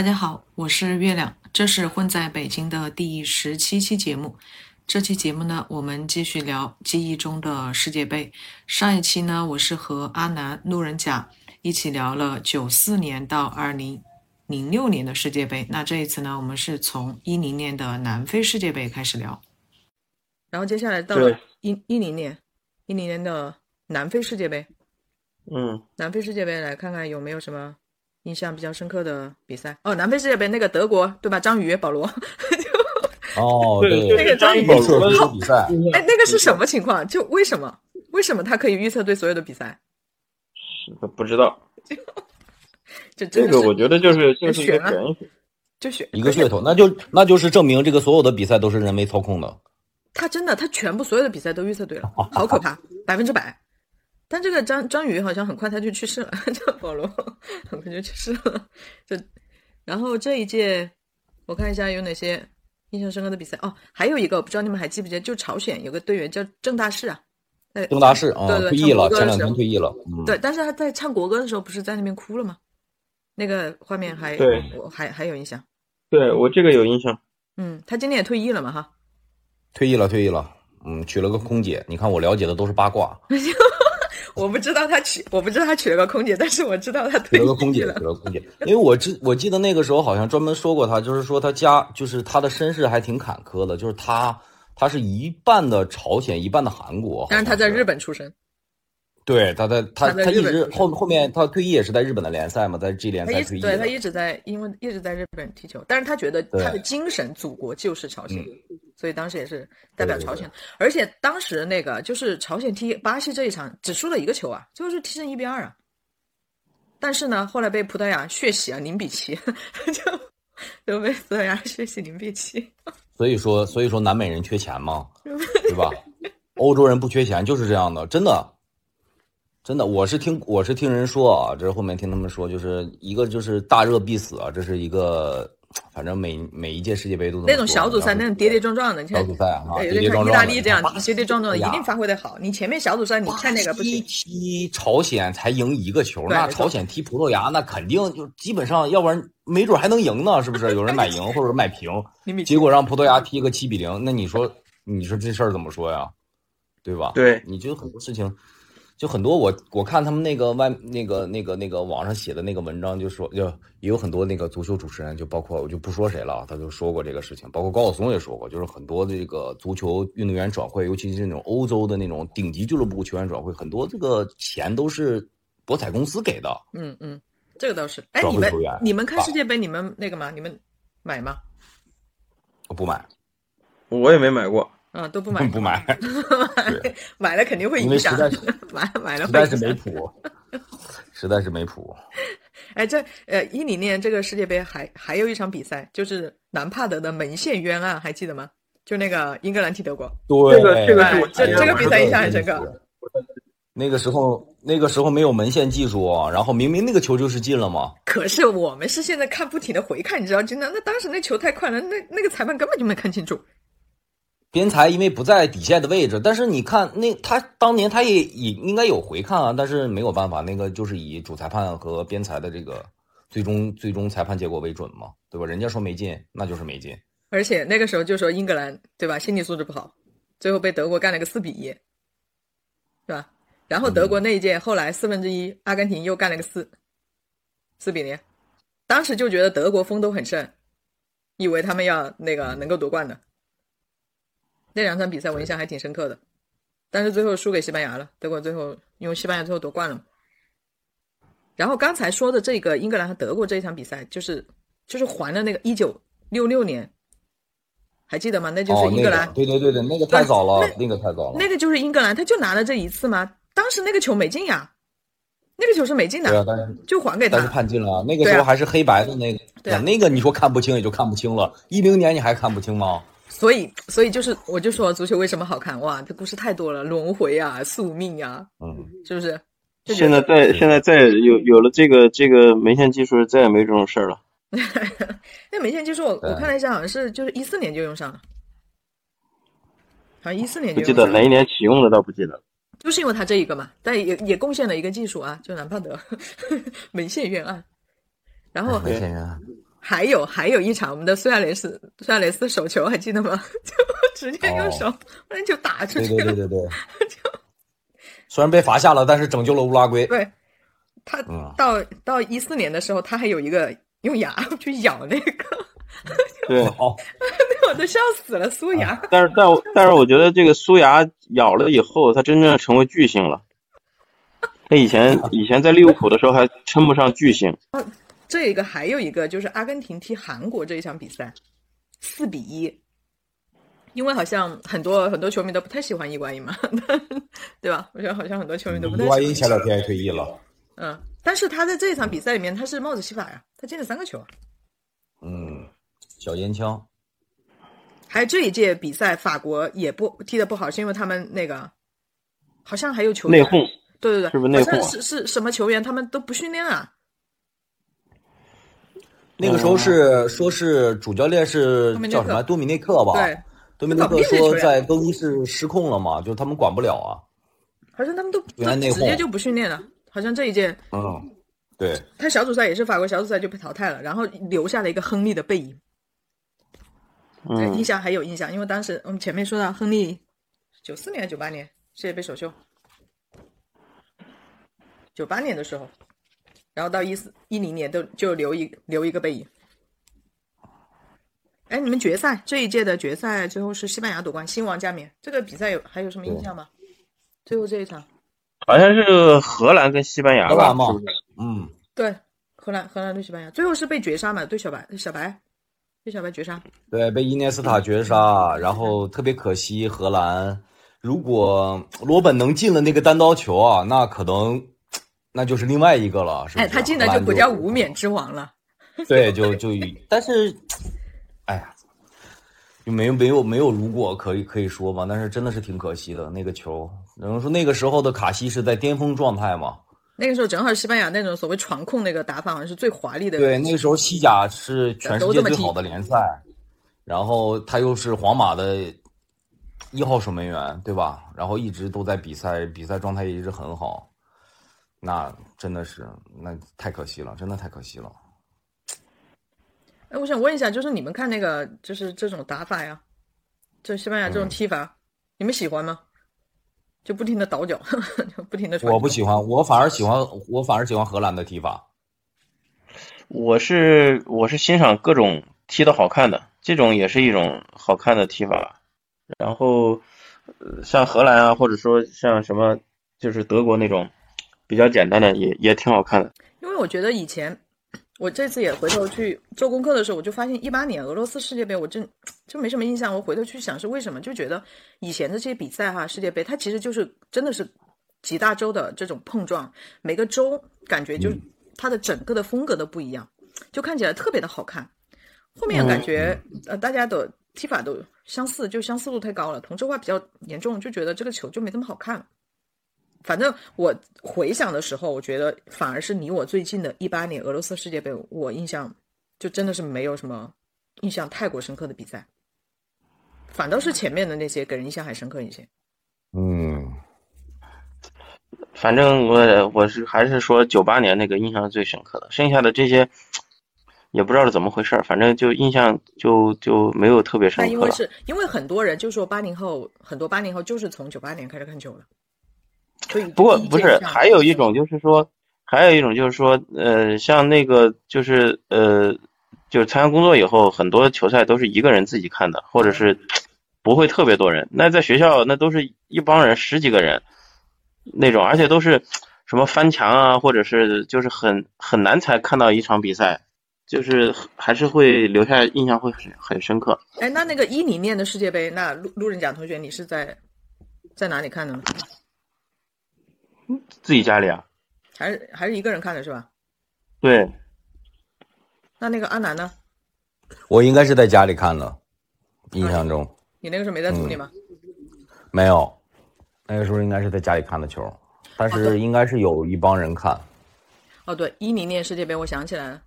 大家好，我是月亮，这是混在北京的第十七期节目。这期节目呢，我们继续聊记忆中的世界杯。上一期呢，我是和阿南路人甲一起聊了九四年到二零零六年的世界杯。那这一次呢，我们是从一零年的南非世界杯开始聊。然后接下来到了一一零年，一零年的南非世界杯。嗯，南非世界杯来看看有没有什么。印象比较深刻的比赛哦，南非世界杯那个德国对吧？章鱼、保罗。哦，对，那个张宇预测队比赛。哎，那个是什么情况？就为什么？为什么他可以预测对所有的比赛？是不知道。就这个，我觉得就是就是选啊，就选一个噱头，那就那就是证明这个所有的比赛都是人为操控的。他真的，他全部所有的比赛都预测对了，好可怕，百分之百。但这个张张宇好像很快他就去世了，这保罗很快就去世了。就然后这一届我看一下有哪些印象深刻的比赛哦，还有一个不知道你们还记不记得，就朝鲜有个队员叫郑大世啊，郑大世啊，对对，退役了，前两天退役了。对，但是他在唱国歌的时候不是在那边哭了吗？那个画面还对，我还还有印象。对我这个有印象。嗯，他今年也退役了嘛哈？退役了，退役了。嗯，娶了个空姐。你看我了解的都是八卦。我不知道他娶，我不知道他娶了个空姐，但是我知道他娶了个空姐，娶了空姐。因为我记我记得那个时候好像专门说过他，就是说他家就是他的身世还挺坎坷的，就是他他是一半的朝鲜，一半的韩国，但是他在日本出生。对，他在他他一直后后面他退役也是在日本的联赛嘛，在 G 联赛退役。对他一直在，因为一直在日本踢球，但是他觉得他的精神祖国就是朝鲜，所以当时也是代表朝鲜。而且当时那个就是朝鲜踢巴西这一场只输了一个球啊，最后是踢成一比二啊。但是呢，后来被葡萄牙血洗啊，零比七，就就被葡萄牙血洗零比七。所以说，所以说南美人缺钱嘛，对吧？欧洲人不缺钱就是这样的，真的。真的，我是听我是听人说啊，这是后面听他们说，就是一个就是大热必死啊，这是一个，反正每每一届世界杯都那种小组赛那种跌跌撞撞的，小组赛啊，有点像意大利这样跌跌撞撞的，一定发挥的好。你前面小组赛你看那个不行，踢朝鲜才赢一个球，那朝鲜踢葡萄牙那肯定就基本上，要不然没准还能赢呢，是不是？有人买赢或者买平，结果让葡萄牙踢个七比零，那你说你说这事儿怎么说呀？对吧？对，你觉得很多事情。就很多我我看他们那个外那个那个那个网上写的那个文章，就说就也有很多那个足球主持人，就包括我就不说谁了，他就说过这个事情，包括高晓松也说过，就是很多这个足球运动员转会，尤其是那种欧洲的那种顶级俱乐部球员转会，很多这个钱都是博彩公司给的。嗯嗯，这个倒是。哎，你们你们看世界杯，你们那个吗？你们买吗？我不买，我也没买过。嗯，都不 买，不买，买了肯定会影响。买买了，实在是没谱，实在是没谱。哎，这呃，一零年这个世界杯还还有一场比赛，就是南帕德的门线冤案，还记得吗？就那个英格兰踢德国。对，这个这个是这这个比赛印象很深刻。那个时候，那个时候没有门线技术，然后明明那个球就是进了嘛。可是我们是现在看不停的回看，你知道，真的，那当时那球太快了，那那个裁判根本就没看清楚。边裁因为不在底线的位置，但是你看那他当年他也也应该有回看啊，但是没有办法，那个就是以主裁判和边裁的这个最终最终裁判结果为准嘛，对吧？人家说没进，那就是没进。而且那个时候就说英格兰对吧，心理素质不好，最后被德国干了个四比一，是吧？然后德国那一届后来四分之一，阿根廷又干了个四四比零，当时就觉得德国风都很盛，以为他们要那个能够夺冠的。那两场比赛我印象还挺深刻的，但是最后输给西班牙了。德国最后因为西班牙最后夺冠了。然后刚才说的这个英格兰和德国这一场比赛，就是就是还了那个一九六六年，还记得吗？那就是英格兰。对对对对，那个太早了，那个太早了。那个就是英格兰，他就拿了这一次吗？当时那个球没进呀，那个球是没进的。对啊，但是就还给他。但是判进了，那个时候还是黑白的那个。对那个你说看不清也就看不清了。一零年你还看不清吗？所以，所以就是，我就说足球为什么好看？哇，这故事太多了，轮回啊，宿命啊，嗯，是不是？现在再现在再有有了这个这个门线技术，再也没这种事儿了。那门线技术，我我看了一下，好像是就是一四年就用上了，好像一四年就。不记得哪一年启用的，倒不记得。就是因为他这一个嘛，但也也贡献了一个技术啊，就南帕德门线冤案。然后门线冤案。还有还有一场，我们的苏亚雷斯苏亚雷斯手球还记得吗？就直接用手那就打出去了。对对对对。虽然被罚下了，但是拯救了乌拉圭。对，他嗯到到一四年的时候，他还有一个用牙 去咬那个，对，哦，我都笑死了，苏牙。但是但我但是我觉得这个苏牙咬了以后，他真正成为巨星了。他以前以前在利物浦的时候还称不上巨星，这一个还有一个就是阿根廷踢韩国这一场比赛，四比一。因为好像很多很多球迷都不太喜欢伊瓜因嘛，对吧？我觉得好像很多球迷都不太喜欢伊瓜因前两天还退役了。嗯，但是他在这一场比赛里面，他是帽子戏法呀，他进了三个球啊。嗯，小烟枪。还有这一届比赛，法国也不踢得不好，是因为他们那个好像还有球员内讧。对对对，是不是内讧啊好像是是什么球员，他们都不训练啊。那个时候是说是主教练是叫什么多米内克吧？对，多米内克说在更衣室失控了嘛，就是他们管不了啊。好像他们都直接就不训练了。好像这一届嗯，对，他小组赛也是法国小组赛就被淘汰了，然后留下了一个亨利的背影。对，印嗯，象还有印象，因为当时我们前面说到亨利，九四年、九八年世界杯首秀，九八年的时候，然后到一四一零年都就留一留一个背影。哎，你们决赛这一届的决赛最后是西班牙夺冠，新王加冕。这个比赛有还有什么印象吗？最后这一场，好像是荷兰跟西班牙吧？荷兰嘛是不是？嗯，对，荷兰荷兰对西班牙，最后是被绝杀嘛？对小白小白被小白绝杀。对，被伊涅斯塔绝杀，然后特别可惜，荷兰如果罗本能进了那个单刀球啊，那可能那就是另外一个了，是不是？哎，他进来荷兰就不叫无冕之王了。对，就就但是，哎呀，就没有没有没有如果可以可以说吧，但是真的是挺可惜的那个球。然后说那个时候的卡西是在巅峰状态嘛？那个时候正好西班牙那种所谓传控那个打法，好像是最华丽的。对，那个时候西甲是全世界最好的联赛，然后他又是皇马的一号守门员，对吧？然后一直都在比赛，比赛状态也一直很好，那真的是那太可惜了，真的太可惜了。哎，我想问一下，就是你们看那个，就是这种打法呀，就西班牙这种踢法，你们喜欢吗？就不停的倒脚，就不停的传。我不喜欢，我反而喜欢，我反而喜欢荷兰的踢法。我是我是欣赏各种踢的好看的，这种也是一种好看的踢法。然后，呃像荷兰啊，或者说像什么，就是德国那种比较简单的，也也挺好看的。因为我觉得以前我这次也回头去做功课的时候，我就发现一八年俄罗斯世界杯，我真就没什么印象。我回头去想是为什么，就觉得以前的这些比赛哈，世界杯它其实就是真的是几大洲的这种碰撞，每个州感觉就它的整个的风格都不一样，就看起来特别的好看。后面感觉呃大家的踢法都相似，就相似度太高了，同质化比较严重，就觉得这个球就没这么好看了。反正我回想的时候，我觉得反而是离我最近的一八年俄罗斯世界杯，我印象就真的是没有什么印象太过深刻的比赛，反倒是前面的那些给人印象还深刻一些。嗯，反正我我是还是说九八年那个印象是最深刻的，剩下的这些也不知道是怎么回事儿，反正就印象就就没有特别深刻因为是因为很多人就说八零后，很多八零后就是从九八年开始看球的，不过不是，还有一种就是说，还有一种就是说，呃，像那个就是呃，就是参加工作以后，很多球赛都是一个人自己看的，或者是不会特别多人。那在学校那都是一帮人十几个人那种，而且都是什么翻墙啊，或者是就是很很难才看到一场比赛，就是还是会留下印象会很很深刻。哎，那那个一零年的世界杯，那路路人甲同学，你是在在哪里看的呢？自己家里啊，还是还是一个人看的是吧？对，那那个阿南呢？我应该是在家里看的，印象中你那个时候没在组里吗？没有，那个时候应该是在家里看的球，但是应该是有一帮人看。哦，对，一零年世界杯，我想起来了，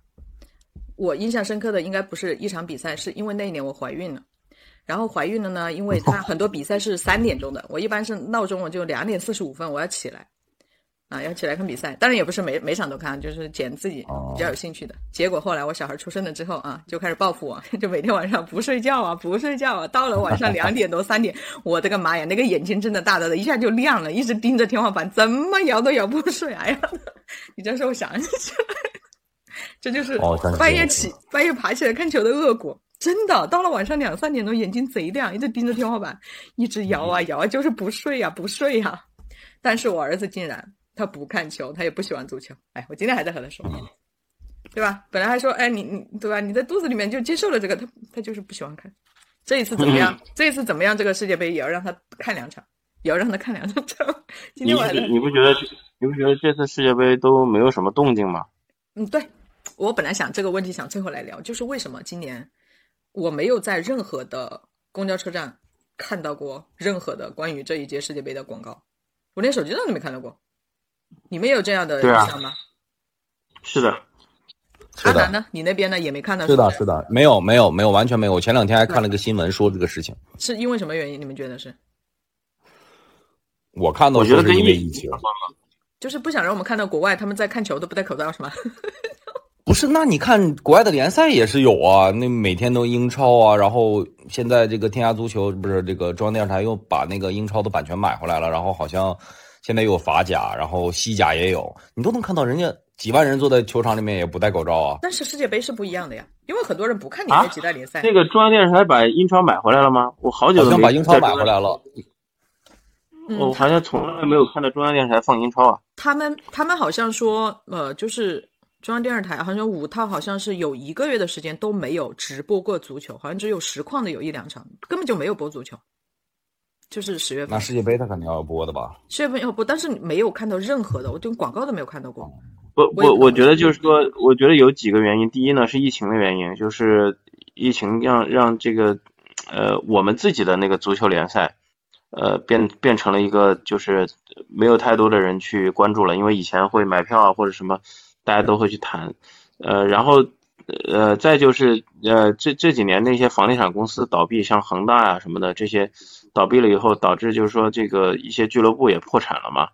我印象深刻的应该不是一场比赛，是因为那一年我怀孕了。然后怀孕了呢，因为它 很多比赛是三点钟的，我一般是闹钟我就两点四十五分我要起来，啊，要起来看比赛。当然也不是每每场都看，就是捡自己比较有兴趣的。结果后来我小孩出生了之后啊，就开始报复我，就每天晚上不睡觉啊，不睡觉啊，到了晚上两点多三点，我的个妈呀，那个眼睛真的大大的，一下就亮了，一直盯着天花板，怎么摇都摇不睡。哎呀，你这时候想起来，这就是半夜起半夜爬起来看球的恶果。真的，到了晚上两三点钟，眼睛贼亮，一直盯着天花板，一直摇啊摇啊，就是不睡呀，不睡呀。但是我儿子竟然他不看球，他也不喜欢足球。哎，我今天还在和他说，对吧？本来还说，哎，你你对吧？你在肚子里面就接受了这个，他他就是不喜欢看。这一次怎么样？这一次怎么样？这个世界杯也要让他看两场，也要让他看两场。今天晚上你不觉得你不觉得这次世界杯都没有什么动静吗？嗯，对。我本来想这个问题想最后来聊，就是为什么今年。我没有在任何的公交车站看到过任何的关于这一届世界杯的广告，我连手机上都没看到过。你们有这样的印象吗？是的。阿南呢？你那边呢？也没看到。是的，是的，没有，没有，没有，完全没有。我前两天还看了个新闻，说这个事情。是因为什么原因？你们觉得是？我看到，我觉得是因为疫情。就是不想让我们看到国外他们在看球都不戴口罩，是吗？不是，那你看国外的联赛也是有啊，那每天都英超啊，然后现在这个天涯足球不是这个中央电视台又把那个英超的版权买回来了，然后好像现在又有法甲，然后西甲也有，你都能看到人家几万人坐在球场里面也不戴口罩啊。但是世界杯是不一样的呀，因为很多人不看你那几大联赛。那个中央电视台把英超买回来了吗？我好久好像把英超买回来了。我好像从来没有看到中央电视台放英超啊。他们他们好像说呃就是。中央电视台好像五套，好像是有一个月的时间都没有直播过足球，好像只有实况的有一两场，根本就没有播足球。就是十月份，那世界杯他肯定要播的吧？十月份要播，但是没有看到任何的，我连广告都没有看到过。不，我我觉得就是说，我觉得有几个原因。第一呢是疫情的原因，就是疫情让让这个呃我们自己的那个足球联赛呃变变成了一个就是没有太多的人去关注了，因为以前会买票啊或者什么。大家都会去谈，呃，然后，呃，再就是，呃，这这几年那些房地产公司倒闭，像恒大啊什么的，这些倒闭了以后，导致就是说这个一些俱乐部也破产了嘛，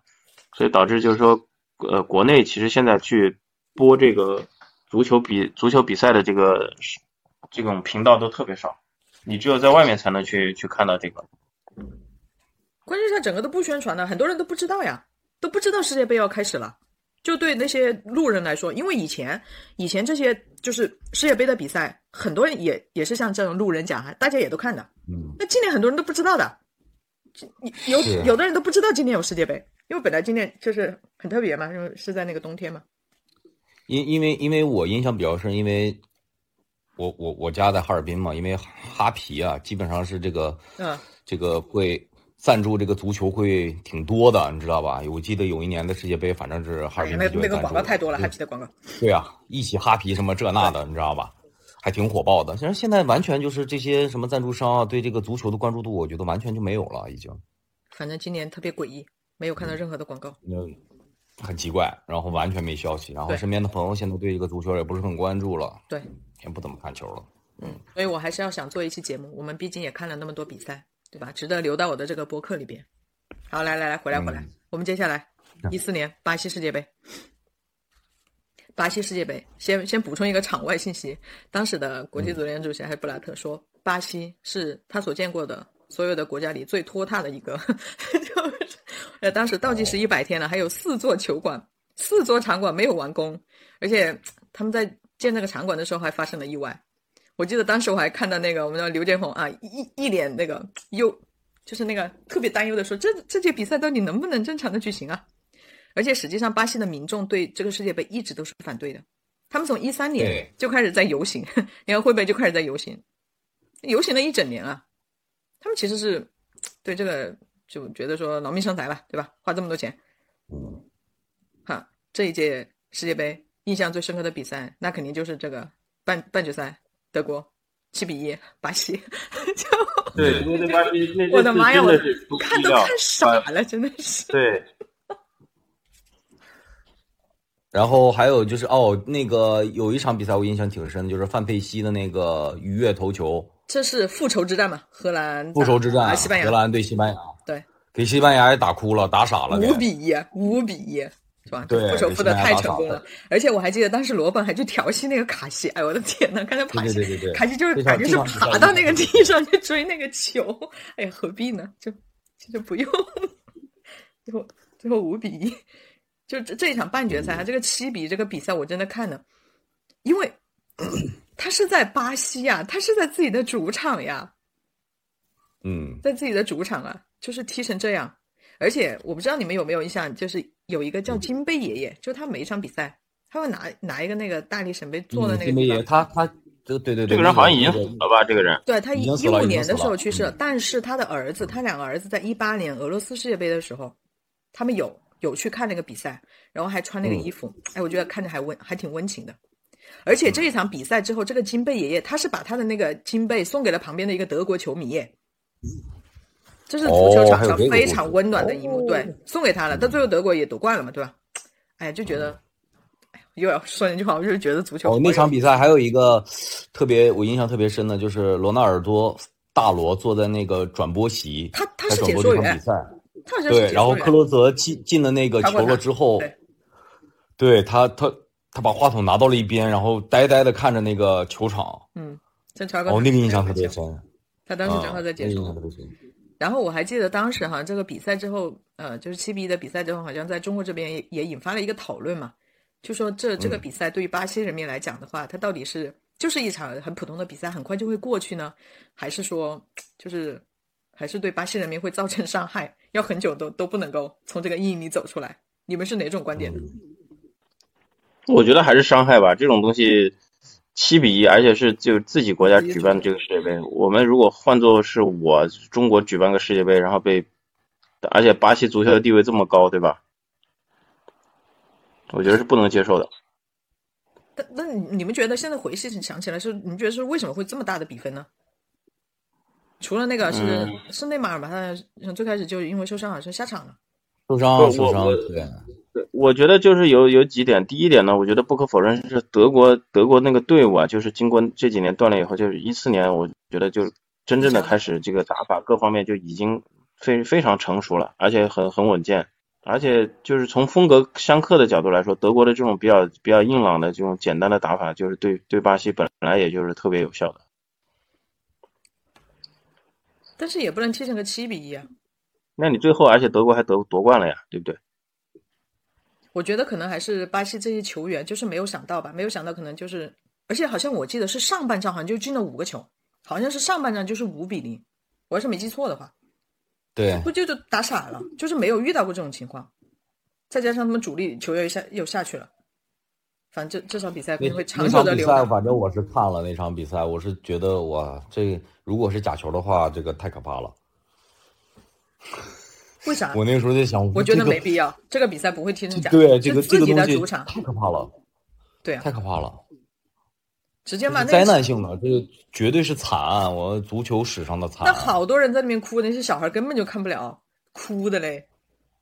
所以导致就是说，呃，国内其实现在去播这个足球比足球比赛的这个这种频道都特别少，你只有在外面才能去去看到这个。关键是整个都不宣传的，很多人都不知道呀，都不知道世界杯要开始了。就对那些路人来说，因为以前以前这些就是世界杯的比赛，很多人也也是像这种路人甲哈，大家也都看的。嗯。那今年很多人都不知道的，有有的人都不知道今年有世界杯，因为本来今年就是很特别嘛，因为是在那个冬天嘛。因因为因为我印象比较深，因为我我我家在哈尔滨嘛，因为哈皮啊，基本上是这个嗯，这个会。赞助这个足球会挺多的，你知道吧？我记得有一年的世界杯，反正是哈尔滨。那那个广告太多了，哈皮的广告。对啊，一起哈皮什么这那的，你知道吧？还挺火爆的。其实现在完全就是这些什么赞助商啊，对这个足球的关注度，我觉得完全就没有了，已经。反正今年特别诡异，没有看到任何的广告。嗯很奇怪，然后完全没消息，然后身边的朋友现在对这个足球也不是很关注了，对，也不怎么看球了。嗯，所以我还是要想做一期节目。我们毕竟也看了那么多比赛。对吧？值得留到我的这个博客里边。好，来来来，回来回来。我们接下来一四年巴西世界杯，巴西世界杯，先先补充一个场外信息。当时的国际足联主席还布拉特说，巴西是他所见过的所有的国家里最拖沓的一个。呃，当时倒计时一百天了，还有四座球馆、四座场馆没有完工，而且他们在建那个场馆的时候还发生了意外。我记得当时我还看到那个我们的刘建宏啊，一一脸那个忧，就是那个特别担忧的说，这这届比赛到底能不能正常的举行啊？而且实际上，巴西的民众对这个世界杯一直都是反对的，他们从一三年就开始在游行，然后会不会就开始在游行，游行了一整年啊。他们其实是对这个就觉得说劳民伤财吧，对吧？花这么多钱，哈，这一届世界杯印象最深刻的比赛，那肯定就是这个半半决赛。德国七比一，巴西 就对，对巴西那我的妈呀，我看都看傻了，真的是。对。然后还有就是哦，那个有一场比赛我印象挺深的，就是范佩西的那个鱼跃头球。这是复仇之战嘛？荷兰复仇之战，西班牙，荷兰对西班牙，对，给西班牙也打哭了，打傻了。五比一，五比一，是吧？对复仇复的太成功了，而且我还记得当时罗本还去调戏那个卡西，哎，我的天呐，看他爬西，对对对对卡西就是感觉是爬到那个地上去追那个球，哎呀，何必呢？就就不用，最后最后五比一，就这这一场半决赛，他这个七比这个比赛我真的看了，因为他是在巴西呀，他是在自己的主场呀，嗯，在自己的主场啊，就是踢成这样。而且我不知道你们有没有印象，就是有一个叫金杯爷爷，就他每一场比赛，他会拿拿一个那个大力神杯做的那个金杯爷。他他这个对对对，这个人好像已经那个死了吧？这个人对他一五年的时候去世了，嗯但是他的儿子，他两个儿子在一八年俄罗斯世界杯的时候，他们有有去看那个比赛，然后还穿那个嗯衣服，哎，我觉得看着还温还挺温情的。而且这一场比赛之后，这个金贝爷爷他是把他的那个金贝送给了旁边的一个德国球迷耶，这是足球场上非常温暖的一幕，哦对，送给他了。但最后德国也夺冠了嘛，对吧？哎，就觉得，哎，又要说那句话，我就是觉得足球哦，那场比赛还有一个特别我印象特别深的，就是罗纳尔多大罗坐在那个转播席，他他是解说员转播这场比，赛。他好像是对，然后克罗泽进进了那个球了之后，对对他他他把话筒拿到了一边，然后呆呆的看着那个球场。嗯，哦，那个印象特别深。他当时正好啊在解说那个印象，特别深。然后我还记得当时哈，这个比赛之后，呃，就是七比一的比赛之后，好像在中国这边也也引发了一个讨论嘛，就说这这个嗯。比赛对于巴西人民来讲的话，它到底是就是一场很普通的比赛，很快就会过去呢，还是说就是还是对巴西人民会造成伤害，要很久都都不能够从这个阴影里走出来？你们是哪种观点呢？我觉得还是伤害吧，这种东西七比一，而且是就自己国家举办的这个世界杯，我们如果换作是我中国举办个世界杯，然后被，而且巴西足球的地位这么高，对吧？我觉得是不能接受的。但那你你们觉得现在回想想起来是，你们觉得是为什么会这么大的比分呢？除了那个是、嗯是内马尔吧，他最开始就因为受伤好像下场了。受伤不受伤我，对，我觉得就是有有几点，第一点呢，我觉得不可否认是德国德国那个队伍啊，就是经过这几年锻炼以后，就是一四年，我觉得就真正的开始这个打法各方面就已经非非常成熟了，而且很很稳健，而且就是从风格相克的角度来说，德国的这种比较比较硬朗的这种简单的打法，就是对对巴西本来也就是特别有效的。但是也不能踢成个七比一啊！那你最后而且德国还得夺冠了呀，对不对？我觉得可能还是巴西这些球员就是没有想到吧，没有想到可能就是，而且好像我记得是上半场好像就进了五个球，好像是上半场就是五比零，我要是没记错的话，对，不就就打傻了，就是没有遇到过这种情况，再加上他们主力球员又下又下去了，反正这这场比赛可那能会长那场比赛，久的留档。反正我是看了那场比赛，我是觉得哇，这如果是假球的话，这个太可怕了。为啥？我那个时候在想，我觉得没必要，这个比赛不会踢成假，对这个是自己这个东西的主场，太可怕了，对啊，太可怕了，直接骂那灾难性的，这个绝对是惨案，我足球史上的惨那案。好多人在那边哭，那些小孩根本就看不了，哭的嘞。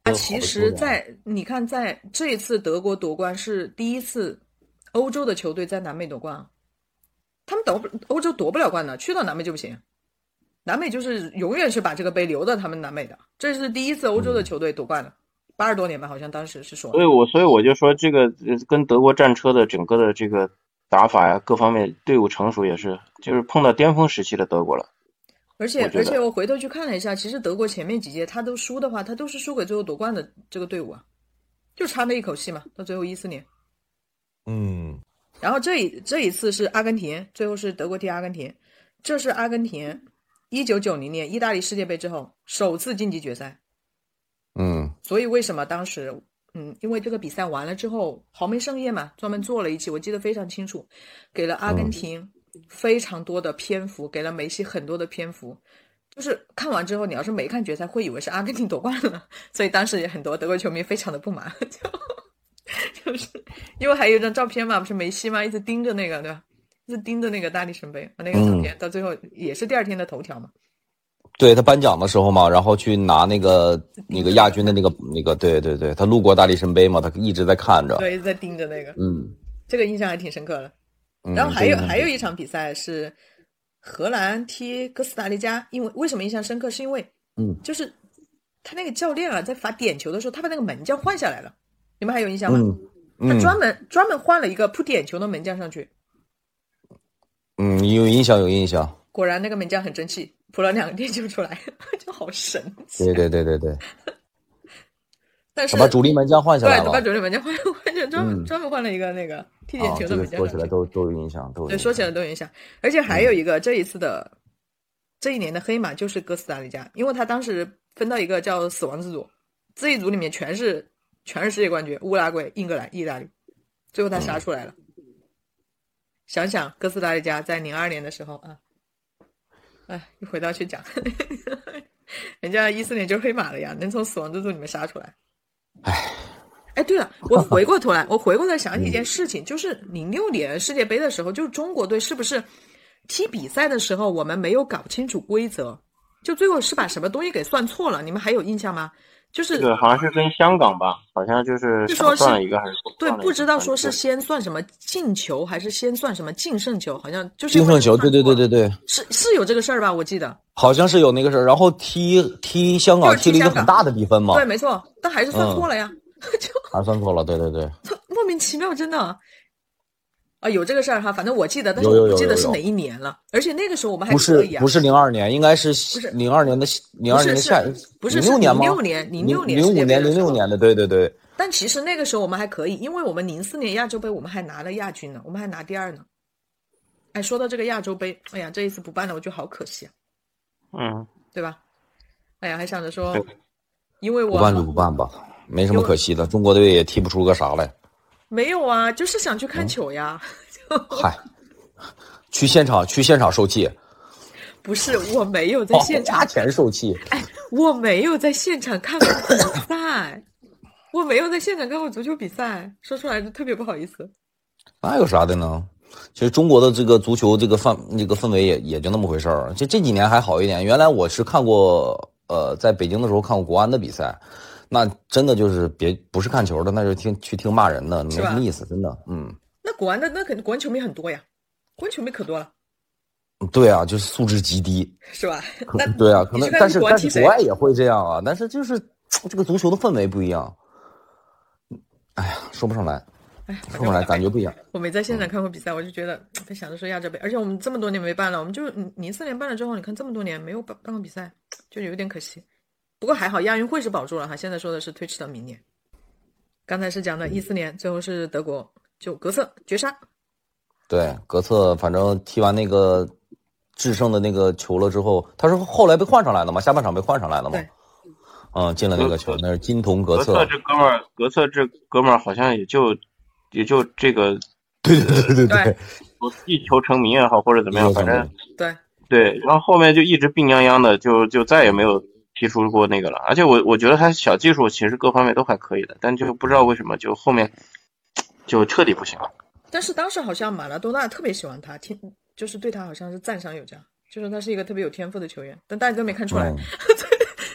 啊，其实在，你看，在这一次德国夺冠是第一次，欧洲的球队在南美夺冠啊，他们夺不欧洲夺不了冠的，去到南美就不行。南美就是永远是把这个杯留到他们南美的，这是第一次欧洲的球队夺冠了，八十多年吧，好像当时是说所以我所以我就说这个呃跟德国战车的整个的这个打法呀，各方面队伍成熟也是，就是碰到巅峰时期的德国了。而且而且我回头去看了一下，其实德国前面几届他都输的话，他都是输给最后夺冠的这个队伍啊，就差那一口气嘛，到最后一四年。嗯，然后这一这一次是阿根廷，最后是德国踢阿根廷，这是阿根廷一九九零年意大利世界杯之后首次晋级决赛。嗯，所以为什么当时，嗯，因为这个比赛完了之后，豪门盛宴嘛，专门做了一期，我记得非常清楚，给了阿根廷非常多的篇幅，给了梅西很多的篇幅。就是看完之后，你要是没看决赛，会以为是阿根廷夺冠了，所以当时也很多德国球迷非常的不满，就 就是因为还有一张照片嘛，不是梅西嘛，一直盯着那个，对吧？一直盯着那个大力神杯，那个照片、到最后也是第二天的头条嘛。对他颁奖的时候嘛，然后去拿那个那个亚军的那个那个，对对对，他路过大力神杯嘛，他一直在看着。对，一直在盯着那个，嗯，这个印象还挺深刻的。嗯然后还有这个还有一场比赛是荷兰踢哥斯达黎加，因为为什么印象深刻？是因为嗯，就是他那个教练啊，在罚点球的时候，他把那个门将换下来了，你们还有印象吗？嗯嗯他专门专门换了一个扑点球的门将上去，嗯，有印象有印象。果然那个门将很争气，扑了两个点球出来，就好神奇。对对对对对，但是把主力门将换下来对，了。把主力门将换换成专门、嗯专门换了一个那个踢点啊，球的门将。说起来都都有影响，对，说起来都有影响。而且还有一个、这一次的这一年的黑马就是哥斯达黎加，因为他当时分到一个叫死亡之组，这一组里面全是全是世界冠军，乌拉圭、英格兰、意大利，最后他杀出来了。想想哥斯达黎加在零二年的时候啊，哎，一回到去讲，人家一四年就是黑马了呀，能从死亡之组里面杀出来。唉，哎，对了，我回过头来，我回过头来想起一件事情，就是零六年世界杯的时候，就是中国队是不是踢比赛的时候，我们没有搞清楚规则，就最后是把什么东西给算错了？你们还有印象吗？就是这个好像是跟香港吧，好像就是是说算了一个还是多对不知道说是先算什么进球，还是先算什么净胜球，好像就是净胜球，对对对对，对对，是是有这个事儿吧？我记得，好像是有那个事儿。然后踢踢香港踢香港踢了一个很大的比分嘛，对，没错，但还是算错了呀，就还算错了，对对对。莫名其妙，真的。啊，有这个事儿哈，反正我记得，但是我不记得是哪一年了。而且那个时候我们还不可以啊，是不是零二年，应该是是零二年的零二年的是下不是零六年吗？零六年零六年零五年零六年的，对对对。但其实那个时候我们还可以，因为我们零四年亚洲杯我们还拿了亚军呢，我们还拿第二呢。哎，说到这个亚洲杯，哎呀，这一次不办了，我觉得好可惜啊，嗯，对吧？哎呀，还想着说，因为我不办就不办吧，没什么可惜的。中国队也踢不出个啥来。没有啊，就是想去看球呀。嗨，去现场去现场受气，不是，我没有在现场花钱受气。哎我没有在现场看过比赛，我没有在现场看过足球比赛，说出来就特别不好意思。那有啥的呢？其实中国的这个足球这个范这个氛围也也就那么回事儿。就这几年还好一点。原来我是看过，呃，在北京的时候看过国安的比赛，那真的就是别不是看球的，那就听去听骂人的，没什么意思，真的。嗯，那国安的那肯定国安球迷很多呀，国安球迷可多了，对啊，就是素质极低。是吧？那对啊，可能但是但是国外也会这样啊，但是就是这个足球的氛围不一样。哎呀，说不上来，哎，说不上来，感觉不一样。我没在现场看过比赛，我就觉得在想着说亚洲杯，而且我们这么多年没办了，我们就零四年办了之后，你看这么多年没有办办过比赛，就有点可惜。不过还好亚运会是保住了哈，现在说的是推迟到明年。刚才是讲的一四年，最后是德国就格策绝杀，对，格策反正踢完那个制胜的那个球了之后，他是后来被换上来的嘛，下半场被换上来的嘛对。嗯，进了那个球，那是金童格策。格策。这哥们儿，格策这哥们儿好像也就也就这个 对对对对对。一球成名也好，或者怎么样，反正对，对，然后后面就一直病殃殃的，就就再也没有踢出过那个了。而且我我觉得他小技术其实各方面都还可以的，但就不知道为什么就后面就彻底不行了。但是当时好像马拉多纳特别喜欢他，天就是对他好像是赞赏有加，就说他是一个特别有天赋的球员，但大家都没看出来。嗯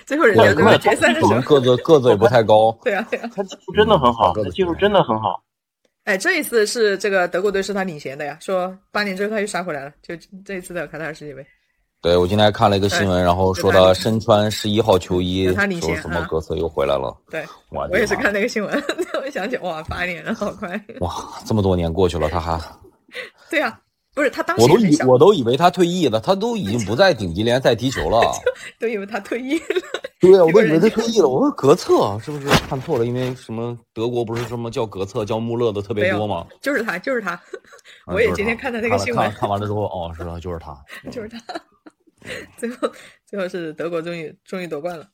最后人家对吧？决赛的时候，个子个子也不太高。对啊对啊。他技术真的很好，嗯他技术真的很好。哎，这一次是这个德国队是他领衔的呀，说八年之后他又杀回来了，就这一次的卡塔尔世界杯。对我今天还看了一个新闻，然后说他身穿十一号球衣，说什么啊格策又回来了。对，我我也是看那个新闻，我想起哇，八年了，好快。哇，这么多年过去了，他还 对啊，不是他当时我都我都以为他退役了，他都已经不在顶级联赛踢球了。都以为他退役了。对啊，我都以为他退役了。我说格策是不是看错了？因为什么德国不是什么叫格策叫穆勒的特别多吗？就是他，就是他。嗯我也今天看的那个新闻看完了之后，哦，是啊，就是他。就是他。最后，最后是德国终于终于夺冠了。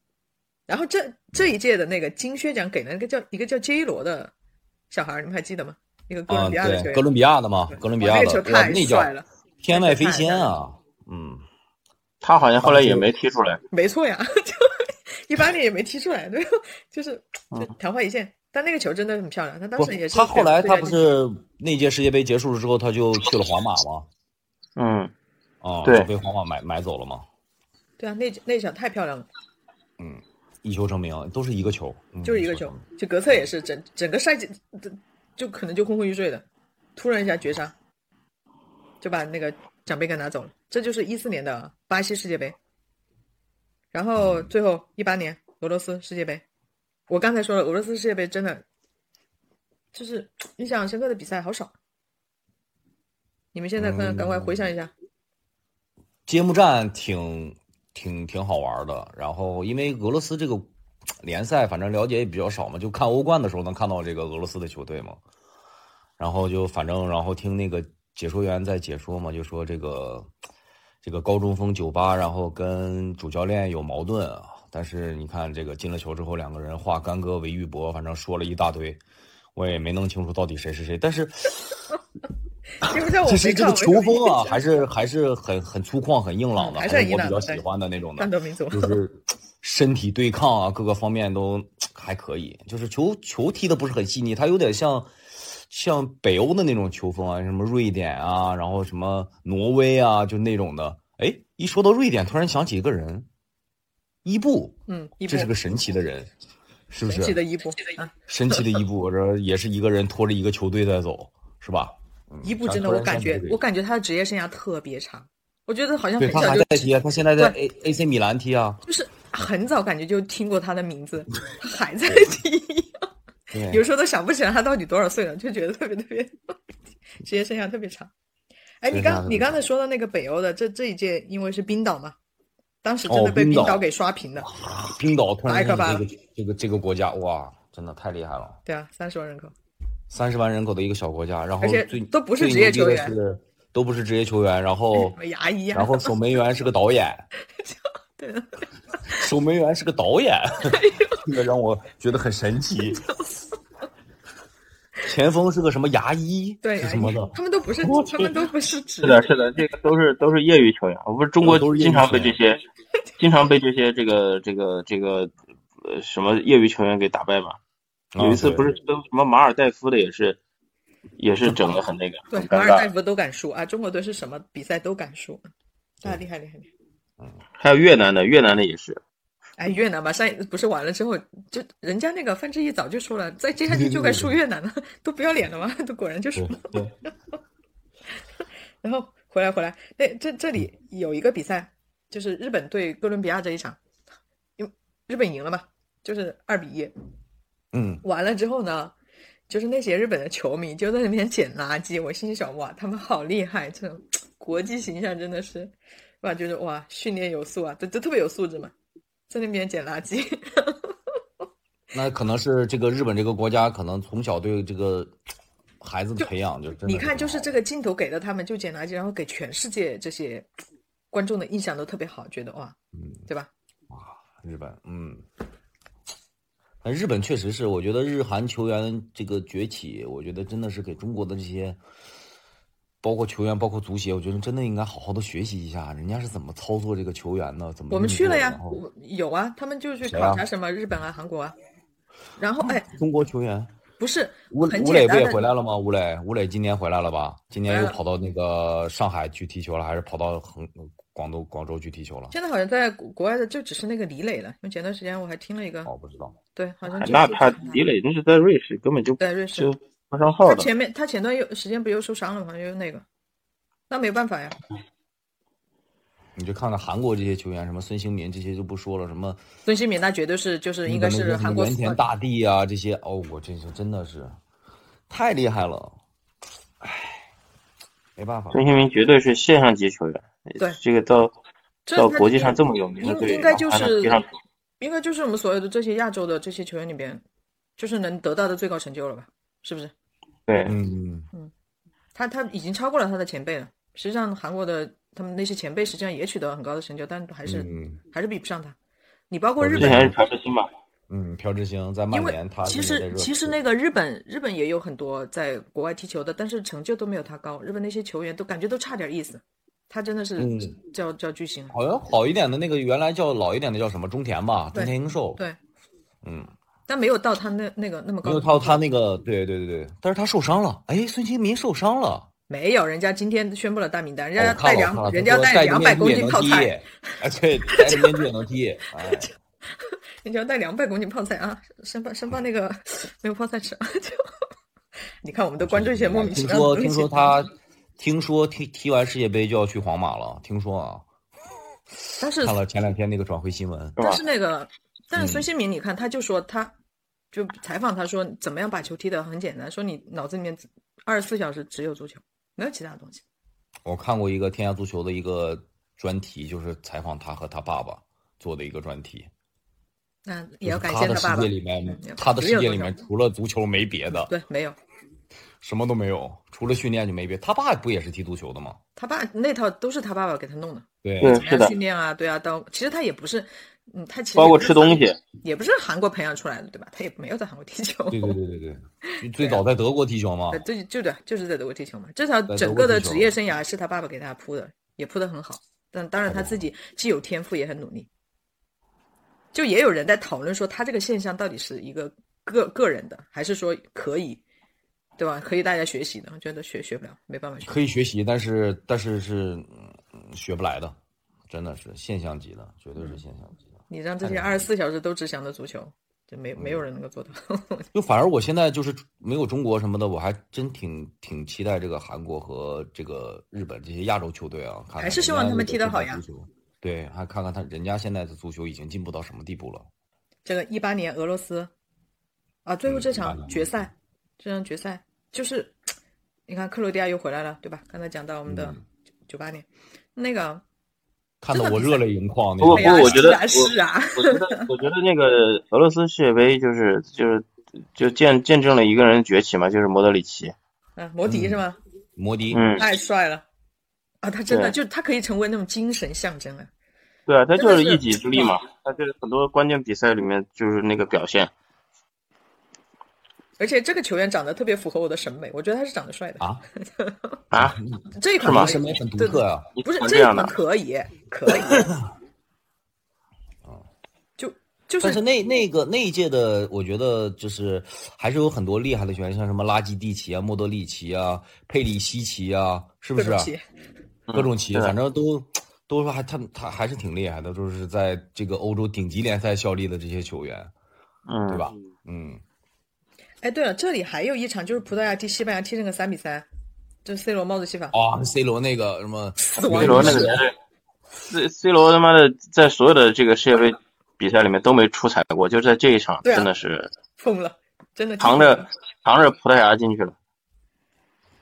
然后这这一届的那个金靴奖给了一个叫一个叫 J 罗的小孩，你们还记得吗？一个哥啊，伦比亚的球员，对，哥伦比亚的嘛，哥伦比亚的，那个球，太帅了，天外飞仙啊！嗯，他好像后来也没踢出来。没错呀，就一八年也没踢出来，对，就是就昙花一现。但那个球真的很漂亮，他当时也，是他后来他不是那届世界杯结束了之后，他就去了皇马吗？嗯，啊，对就被皇马买买走了吗。对啊，那那场太漂亮了，嗯一球成名，都是一个球，嗯就是一个球。就格策也是整整个赛季就可能就昏昏欲睡的，突然一下绝杀，就把那个奖杯给拿走了。这就是一四年的巴西世界杯，然后最后一八年俄罗斯世界杯。我刚才说了，俄罗斯世界杯真的就是印象深刻的比赛好少。你们现在看，赶快回想一下。揭幕战挺挺挺好玩的，然后因为俄罗斯这个联赛，反正了解也比较少嘛，就看欧冠的时候能看到这个俄罗斯的球队嘛。然后就反正然后听那个解说员在解说嘛，就说这个这个高中锋九八，然后跟主教练有矛盾啊。但是你看这个进了球之后，两个人化干戈为玉帛，反正说了一大堆，我也没弄清楚到底谁是谁。但是 其实这个球风啊，还是还是很很粗犷、很硬朗的，还是我比较喜欢的那种的。民族就是 身体对抗啊，各个方面都还可以。就是球球踢的不是很细腻，他有点像像北欧的那种球风啊，什么瑞典啊，然后什么挪威啊，就那种的。哎，一说到瑞典，突然想起一个人。伊布，嗯，这是个神奇的人，是不是？神奇的伊布，神奇的伊布，这也是一个人拖着一个球队在走，是吧？伊布真的，我感觉，我感觉他的职业生涯特别长，我觉得好像对他还在踢，他现在在 A A C 米兰踢啊，就是很早感觉就听过他的名字，他还在踢，有时候都想不起来他到底多少岁了，就觉得特别特别，职业生涯特别长。哎，你刚你刚才说的那个北欧的，这这一届因为是冰岛嘛？当时真的被冰岛给刷屏了。冰岛突然这个这个这个国家哇，真的太厉害了。对啊，三十万人口，三十万人口的一个小国家，然后最都不是职业球员，是都不是职业球员，然后 牙医，然后守门员是个导演，对，守门员是个导演，这个让我觉得很神奇。前锋是个什么牙医？对，什么的？他们都不是，他们都不是职。是的，是的，这个都是都是业余球员。我不是中国经常被这些，经常被这些这个这个这个呃什么业余球员给打败嘛。有一次不是跟什么马尔代夫的也是，也是整的很那个。对，马尔代夫都敢输啊！中国队是什么比赛都敢输，啊，厉害厉害厉害。嗯，还有越南的，越南的也是。哎，越南吧，上不是完了之后，就人家那个范志毅早就说了，再接下去就该输越南了，都不要脸了吗？都果然就输了。然后回来回来，那这这里有一个比赛，就是日本对哥伦比亚这一场，因为日本赢了嘛，就是二比一。嗯。完了之后呢，就是那些日本的球迷就在那边捡垃圾，我心想哇，他们好厉害，这种 国际形象真的是，哇，就是哇，训练有素啊，都都特别有素质嘛。在那边捡垃圾 那可能是这个日本这个国家可能从小对这个 孩子的培养就你看，就是这个镜头给了他们就捡垃圾，然后给全世界这些观众的印象都特别好，觉得哇，嗯，对吧？哇，日本，嗯，那日本确实是，我觉得日韩球员这个崛起，我觉得真的是给中国的这些。包括球员，包括足协，我觉得真的应该好好的学习一下，人家是怎么操作这个球员呢？怎么我们去了呀？有啊，他们就去考察什么日本啊、韩国啊。然后哎，中国球员不是吴吴磊不也回来了吗？吴磊，吴磊今年回来了吧？今年又跑到那个上海去踢球了，还是跑到横广东广州去踢球了？现在好像在国外的就只是那个李磊了。因为前段时间我还听了一个，哦，不知道。对，好像那他李磊那是在瑞士，根本就在瑞士。就不上号他前面他前段又时间不又受伤了吗？又那个，那没办法呀。你就看看韩国这些球员，什么孙兴民这些就不说了，什么孙兴民那绝对是就是应该是韩国原田大地啊这些哦，我这是真的是太厉害了，唉，没办法。孙兴民绝对是现象级球员，对这个到到国际上这么有名的队，应该就是应该就是我们所有的这些亚洲的这些球员里边，就是能得到的最高成就了吧。是不是？对，嗯嗯，他他已经超过了他的前辈了。实际上，韩国的他们那些前辈实际上也取得了很高的成就，但还是还是比不上他。你包括日本，还是朴智星吧？嗯，朴智星在曼联，他其实其实那个日本日本也有很多在国外踢球的，但是成就都没有他高。日本那些球员都感觉都差点意思。他真的是叫叫巨星。好像好一点的那个原来叫老一点的叫什么中田吧，中田英寿。对，嗯。但没有到他那那个那么高，没有到他那个，对对对对。但是他受伤了，哎，孙兴民受伤了。没有，人家今天宣布了大名单，人家带两，人家带两百公斤泡菜。哎，对，戴着面具也能踢。哎，人家带两百公斤泡菜啊，生怕生怕那个 没有泡菜吃。就你看，我们都关注一些莫名其妙的听说听说他，听说踢踢完世界杯就要去皇马了，听说啊。但是看了前两天那个转会新闻，但是那个，但是孙兴民，你看他就说他。就采访他说怎么样把球踢得很简单，说你脑子里面二十四小时只有足球，没有其他东西。我看过一个天下足球的一个专题，就是采访他和他爸爸做的一个专题。那也要感他的世谢爸爸。界里面嗯，他的世界里面除了足球没别的，对，没有什么都没有，除了训练就没别。他爸不也是踢足球的吗？他爸那套都是他爸爸给他弄的，对对怎么样是的训练啊？对啊，到其实他也不是，嗯，他其实包括吃东西，也不是韩国培养出来的，对吧？他也没有在韩国踢球。对对对对 对，最早在德国踢球嘛呃，。对，就对，就是在德国踢球嘛。至少整个的职业生涯是他爸爸给他铺的，也铺的很好。但当然他自己既有天赋，也很努力。就也有人在讨论说，他这个现象到底是一个个个人的，还是说可以，对吧？可以大家学习的？觉得学学不了，没办法学。可以学习，但是但是是嗯学不来的，真的是现象级的，绝对是现象级的。你让这些二十四小时都只想着足球，就没没有人能够做到。就反而我现在就是没有中国什么的，我还真挺挺期待这个韩国和这个日本这些亚洲球队啊，看看还是希望他们踢得好呀足球。对，还看看他人家现在的足球已经进步到什么地步了。这个一八年俄罗斯啊，最后这嗯场决赛，这场决赛就是，你看克罗地亚又回来了，对吧？刚才讲到我们的嗯九八年，那个看得我热泪盈眶那不过不过，我觉得我觉得，我觉得那个俄罗斯世界杯就是就是就见见证了一个人崛起嘛，就是莫德里奇。嗯，摩迪是吗？摩迪，嗯，太帅了啊！他真的就他可以成为那种精神象征啊。对啊，他就是一己之力嘛，他就是很多关键比赛里面就是那个表现。而且这个球员长得特别符合我的审美，我觉得他是长得帅的啊啊，这一款审美很独特啊。不是这一款可以，可以。就就但是是那那个那一届的，我觉得就是还是有很多厉害的球员，像什么拉基蒂奇啊、莫德里奇啊、佩里西奇啊，是不是啊？各种棋，各种棋，对反正都都说还他他还是挺厉害的，就是在这个欧洲顶级联赛效力的这些球员，嗯，对吧？嗯，哎，对了，这里还有一场就是葡萄牙踢西班牙踢那个三比三，就是 C 罗帽子戏法，啊，C 罗那个什么 C 罗那个是 C C 罗他妈的在所有的这个世界杯比赛里面都没出彩过，就在这一场真的是疯了，真的扛着扛着葡萄牙进去了。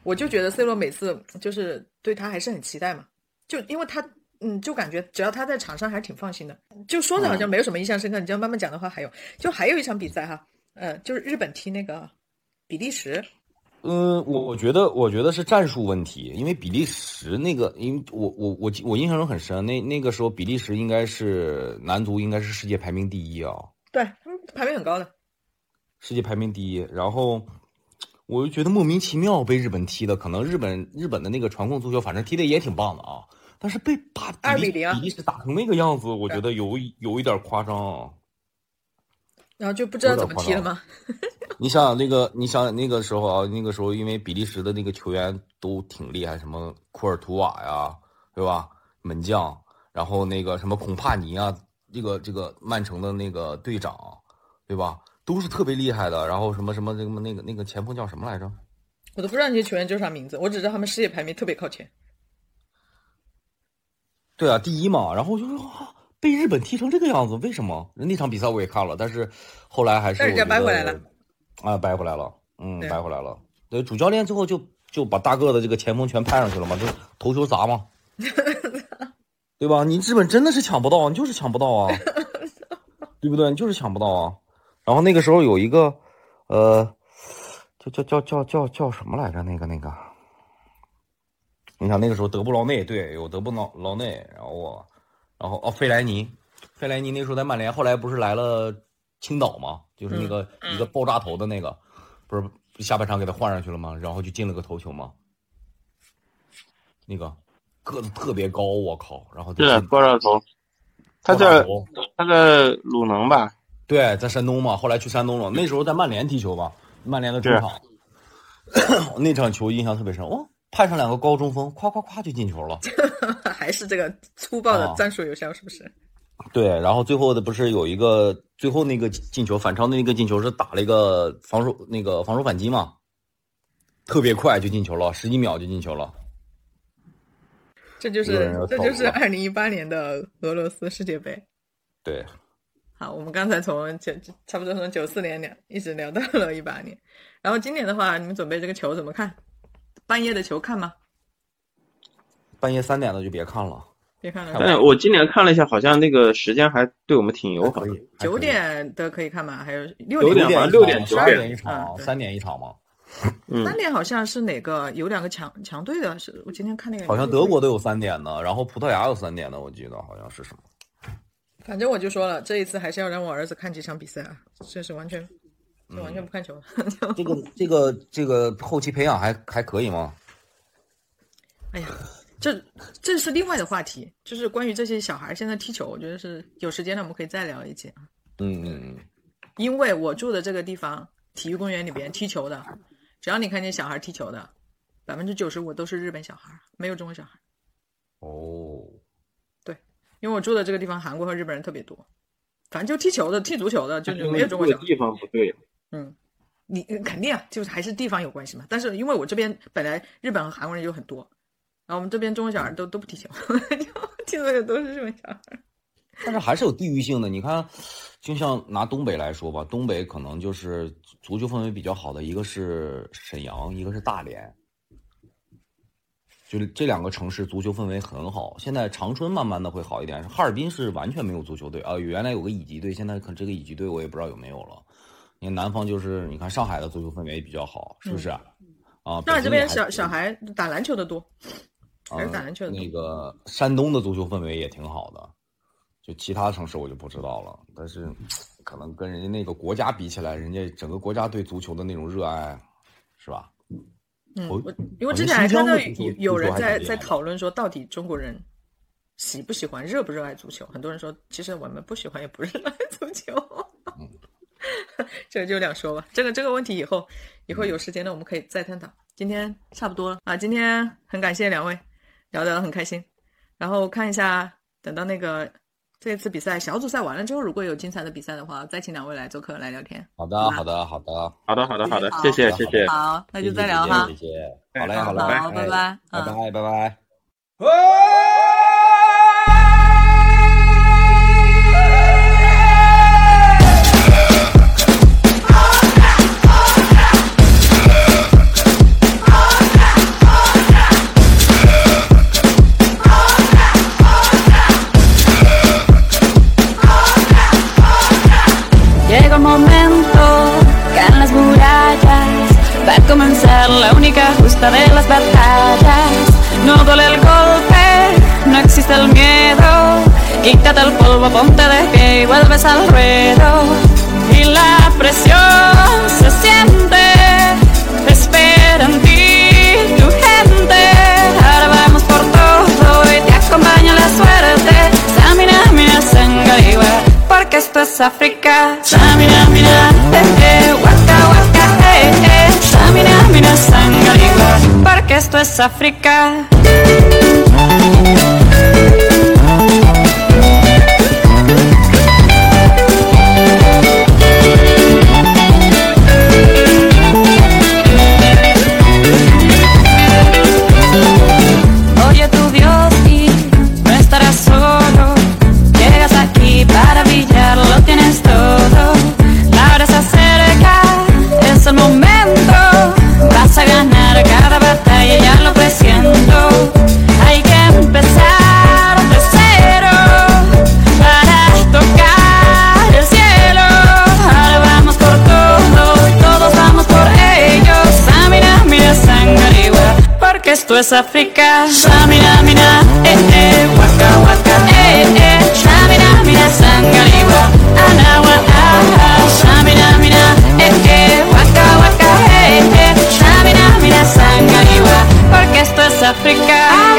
我就觉得 C 罗每次就是对他还是很期待嘛，就因为他嗯，就感觉只要他在场上还是挺放心的。就说着好像没有什么印象深刻，你这样慢慢讲的话，还有就还有一场比赛哈，呃，就是日本踢那个比利时，嗯，我我觉得我觉得是战术问题，因为比利时那个，因为我我我我印象中很深，那那个时候比利时应该是男足应该是世界排名第一啊，对他们排名很高的，世界排名第一，然后我就觉得莫名其妙被日本踢的，可能日本日本的那个传控足球，反正踢的也挺棒的啊，但是被把比利2比0啊比利时打成那个样子，我觉得有有一点夸张啊。然后就不知道怎么踢了吗？你想想那个，你想想那个时候啊，那个时候因为比利时的那个球员都挺厉害，什么库尔图瓦呀，对吧？门将，然后那个什么孔帕尼啊，这个这个曼城的那个队长，对吧？都是特别厉害的。然后什么什么什么那个那个前锋叫什么来着？我都不知道那些球员叫啥名字，我只知道他们世界排名特别靠前。对啊，第一嘛。然后我就说、啊、被日本踢成这个样子，为什么？那场比赛我也看了，但是后来还是人家我觉得掰回来了啊，掰回来了，嗯，掰回来了。对，主教练最后就就把大个的这个前锋全派上去了嘛，就头球砸嘛，对吧？你日本真的是抢不到，你就是抢不到啊，对不对？你就是抢不到啊。然后那个时候有一个，呃，叫叫叫叫叫叫什么来着？那个那个，你想那个时候德布劳内，对，有德布劳劳内，然后我，然后哦，费莱尼，费莱尼那时候在曼联，后来不是来了青岛吗，就是那个、一个爆炸头的那个，不是下半场给他换上去了吗？然后就进了个头球嘛，那个个子特别高，我靠，然后就是的，高照头，他在他在鲁能吧？对，在山东嘛，后来去山东了。那时候在曼联踢球吧，曼联的主场。那场球印象特别深，哦，派上两个高中锋，夸夸夸就进球了。还是这个粗暴的啊战术有效，是不是？对，然后最后的不是有一个最后那个进球反超的那个进球是打了一个防守那个防守反击嘛，特别快就进球了，十几秒就进球了。这就是这就是二零一八年的俄罗斯世界杯。对，好，我们刚才从九差不多从九四年聊一直聊到了一八年，然后今年的话，你们准备这个球怎么看？半夜的球看吗？半夜三点的就别看了，别看了，但我今年看了一下，好像那个时间还对我们挺友好的。九点的可以看吗？还有六九点点吧六点九点十二点一嗯场，三点一场嘛。嗯三点好像是哪个有两个强强队的，是我今天看那个好像德国都有三点的，然后葡萄牙有三点的，我记得好像是什么。反正我就说了，这一次还是要让我儿子看几场比赛啊，这是完全，就完全不看球了。这个这个这个后期培养还还可以吗？哎呀，这这是另外的话题，就是关于这些小孩现在踢球，我觉得是有时间了我们可以再聊一集啊。嗯嗯嗯，因为我住的这个地方，体育公园里边踢球的，只要你看见小孩踢球的，百分之九十五都是日本小孩，没有中国小孩。哦，对因为我住的这个地方，韩国和日本人特别多，反正就踢球的、踢足球的，就就没有中国小孩。地方不对，嗯，你肯定啊，就是还是地方有关系嘛。但是因为我这边本来日本和韩国人就很多，然后我们这边中国小孩都都不踢球，踢这个都是日本小孩。但是还是有地域性的。你看，就像拿东北来说吧，东北可能就是足球氛围比较好的，一个是沈阳，一个是大连。就是这两个城市足球氛围很好。现在长春慢慢的会好一点，哈尔滨是完全没有足球队啊、原来有个乙级队，现在可这个乙级队我也不知道有没有了。你看南方就是，你看上海的足球氛围比较好，是不是？啊，上海这边小小孩打篮球的多，还是打嗯篮球的多。那个山东的足球氛围也挺好的，就其他城市我就不知道了。但是 可能跟人家那个国家比起来，人家整个国家对足球的那种热爱，是吧？嗯，我我因为之前还看到有有人在在讨论说，到底中国人喜不喜欢、热不热爱足球？很多人说，其实我们不喜欢，也不热爱足球。嗯 这就两说吧。这个这个问题以后以后有时间呢，我们可以再探讨。今天差不多了啊，今天很感谢两位，聊得很开心。然后看一下，等到那个这次比赛小组赛完了之后，如果有精彩的比赛的话，再请两位来做客来聊天。好的，好的，好的，好的，好的，好的好，谢谢，谢谢。好，那就再聊哈谢。谢，好嘞，好嘞，好，拜拜拜，拜嗯。拜，拜拜。De las batallas. No duele el golpe, no existe el miedo. Quítate el polvo, ponte de pie y vuelves al ruedo. Y la presión se siente, espera en ti tu gente. Ahora vamos por todo y te acompaña la suerte. Samina, mina, sangariwa, porque esto es África. Samina, West Africa. West Africa. Shamina, mina, eh, eh, waka, waka, eh, eh. Shamina, mina, sangariwa, anawa, ah, ah. Shamina, mina, eh, eh, waka, waka, eh, eh. Shamina, mina, sangariwa, porque esto es África.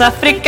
azafre